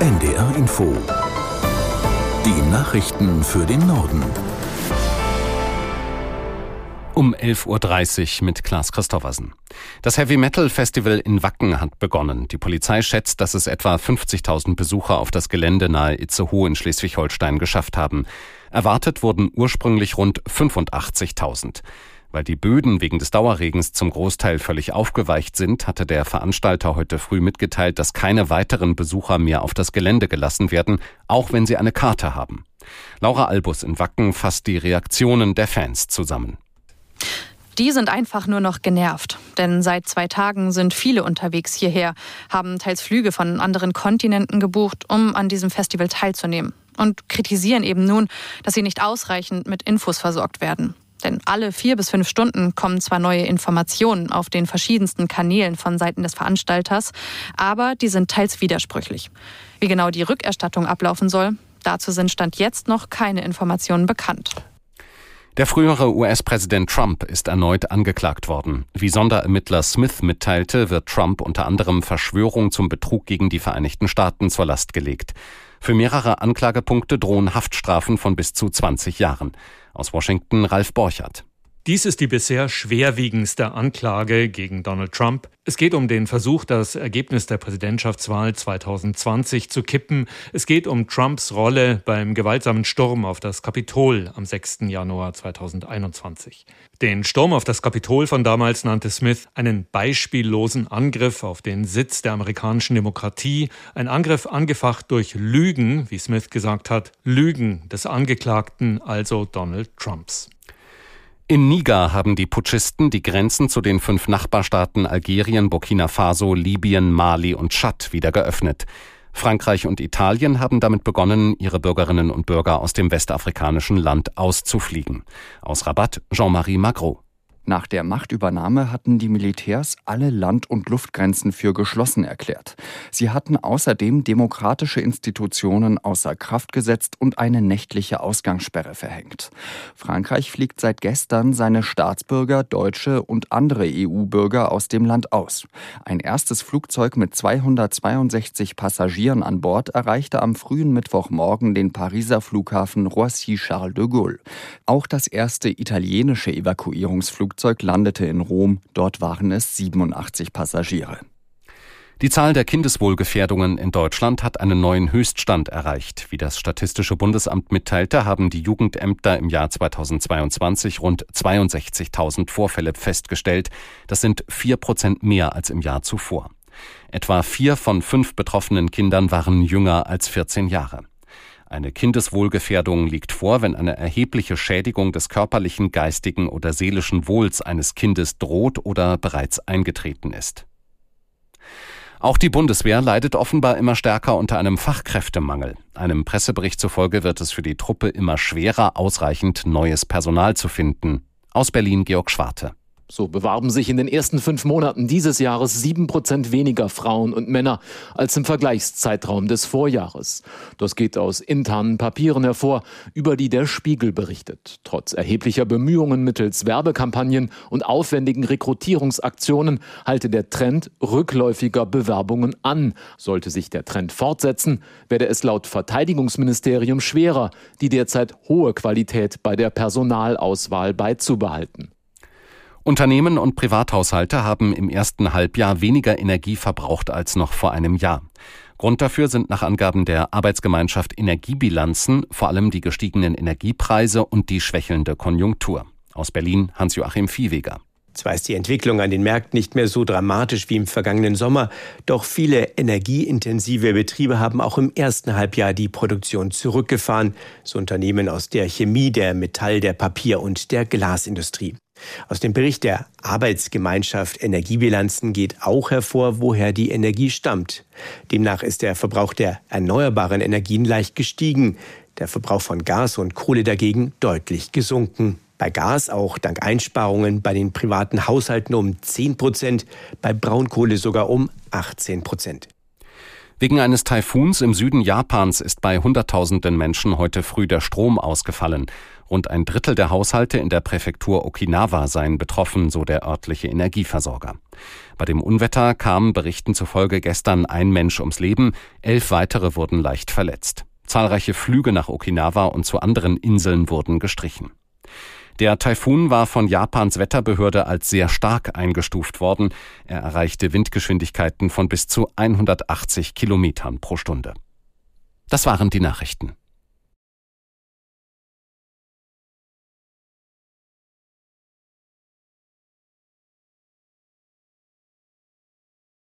NDR Info. Die Nachrichten für den Norden. Um 11.30 Uhr mit Klaas Christoffersen. Das Heavy Metal Festival in Wacken hat begonnen. Die Polizei schätzt, dass es etwa 50.000 Besucher auf das Gelände nahe Itzehoe in Schleswig-Holstein geschafft haben. Erwartet wurden ursprünglich rund 85.000. Weil die Böden wegen des Dauerregens zum Großteil völlig aufgeweicht sind, hatte der Veranstalter heute früh mitgeteilt, dass keine weiteren Besucher mehr auf das Gelände gelassen werden, auch wenn sie eine Karte haben. Laura Albus in Wacken fasst die Reaktionen der Fans zusammen. Die sind einfach nur noch genervt. Denn seit zwei Tagen sind viele unterwegs hierher, haben teils Flüge von anderen Kontinenten gebucht, um an diesem Festival teilzunehmen. Und kritisieren eben nun, dass sie nicht ausreichend mit Infos versorgt werden. Denn alle vier bis fünf Stunden kommen zwar neue Informationen auf den verschiedensten Kanälen von Seiten des Veranstalters, aber die sind teils widersprüchlich. Wie genau die Rückerstattung ablaufen soll, dazu sind Stand jetzt noch keine Informationen bekannt. Der frühere US-Präsident Trump ist erneut angeklagt worden. Wie Sonderermittler Smith mitteilte, wird Trump unter anderem Verschwörung zum Betrug gegen die Vereinigten Staaten zur Last gelegt. Für mehrere Anklagepunkte drohen Haftstrafen von bis zu 20 Jahren. Aus Washington Ralf Borchardt. Dies ist die bisher schwerwiegendste Anklage gegen Donald Trump. Es geht um den Versuch, das Ergebnis der Präsidentschaftswahl 2020 zu kippen. Es geht um Trumps Rolle beim gewaltsamen Sturm auf das Kapitol am 6. Januar 2021. Den Sturm auf das Kapitol von damals nannte Smith einen beispiellosen Angriff auf den Sitz der amerikanischen Demokratie, ein Angriff angefacht durch Lügen, wie Smith gesagt hat, Lügen des Angeklagten, also Donald Trumps. In Niger haben die Putschisten die Grenzen zu den fünf Nachbarstaaten Algerien, Burkina Faso, Libyen, Mali und Tschad wieder geöffnet. Frankreich und Italien haben damit begonnen, ihre Bürgerinnen und Bürger aus dem westafrikanischen Land auszufliegen. Aus Rabat Jean-Marie Magro. Nach der Machtübernahme hatten die Militärs alle Land- und Luftgrenzen für geschlossen erklärt. Sie hatten außerdem demokratische Institutionen außer Kraft gesetzt und eine nächtliche Ausgangssperre verhängt. Frankreich fliegt seit gestern seine Staatsbürger, Deutsche und andere EU-Bürger aus dem Land aus. Ein erstes Flugzeug mit 262 Passagieren an Bord erreichte am frühen Mittwochmorgen den Pariser Flughafen Roissy-Charles de Gaulle. Auch das erste italienische Evakuierungsflugzeug Flugzeug landete in Rom. Dort waren es 87 Passagiere. Die Zahl der Kindeswohlgefährdungen in Deutschland hat einen neuen Höchststand erreicht. Wie das Statistische Bundesamt mitteilte, haben die Jugendämter im Jahr 2022 rund 62.000 Vorfälle festgestellt. Das sind vier Prozent mehr als im Jahr zuvor. Etwa vier von fünf betroffenen Kindern waren jünger als 14 Jahre. Eine Kindeswohlgefährdung liegt vor, wenn eine erhebliche Schädigung des körperlichen, geistigen oder seelischen Wohls eines Kindes droht oder bereits eingetreten ist. Auch die Bundeswehr leidet offenbar immer stärker unter einem Fachkräftemangel. Einem Pressebericht zufolge wird es für die Truppe immer schwerer, ausreichend neues Personal zu finden. Aus Berlin Georg Schwarte. So bewarben sich in den ersten fünf Monaten dieses Jahres sieben Prozent weniger Frauen und Männer als im Vergleichszeitraum des Vorjahres. Das geht aus internen Papieren hervor, über die der Spiegel berichtet. Trotz erheblicher Bemühungen mittels Werbekampagnen und aufwendigen Rekrutierungsaktionen halte der Trend rückläufiger Bewerbungen an. Sollte sich der Trend fortsetzen, werde es laut Verteidigungsministerium schwerer, die derzeit hohe Qualität bei der Personalauswahl beizubehalten. Unternehmen und Privathaushalte haben im ersten Halbjahr weniger Energie verbraucht als noch vor einem Jahr. Grund dafür sind nach Angaben der Arbeitsgemeinschaft Energiebilanzen vor allem die gestiegenen Energiepreise und die schwächelnde Konjunktur. Aus Berlin Hans-Joachim Viehweger. Zwar ist die Entwicklung an den Märkten nicht mehr so dramatisch wie im vergangenen Sommer, doch viele energieintensive Betriebe haben auch im ersten Halbjahr die Produktion zurückgefahren, so Unternehmen aus der Chemie, der Metall, der Papier und der Glasindustrie. Aus dem Bericht der Arbeitsgemeinschaft Energiebilanzen geht auch hervor, woher die Energie stammt. Demnach ist der Verbrauch der erneuerbaren Energien leicht gestiegen, der Verbrauch von Gas und Kohle dagegen deutlich gesunken. Bei Gas auch dank Einsparungen bei den privaten Haushalten um 10 Prozent, bei Braunkohle sogar um 18 Prozent. Wegen eines Taifuns im Süden Japans ist bei Hunderttausenden Menschen heute früh der Strom ausgefallen. Rund ein Drittel der Haushalte in der Präfektur Okinawa seien betroffen, so der örtliche Energieversorger. Bei dem Unwetter kam Berichten zufolge gestern ein Mensch ums Leben, elf weitere wurden leicht verletzt. Zahlreiche Flüge nach Okinawa und zu anderen Inseln wurden gestrichen. Der Taifun war von Japans Wetterbehörde als sehr stark eingestuft worden. Er erreichte Windgeschwindigkeiten von bis zu 180 Kilometern pro Stunde. Das waren die Nachrichten.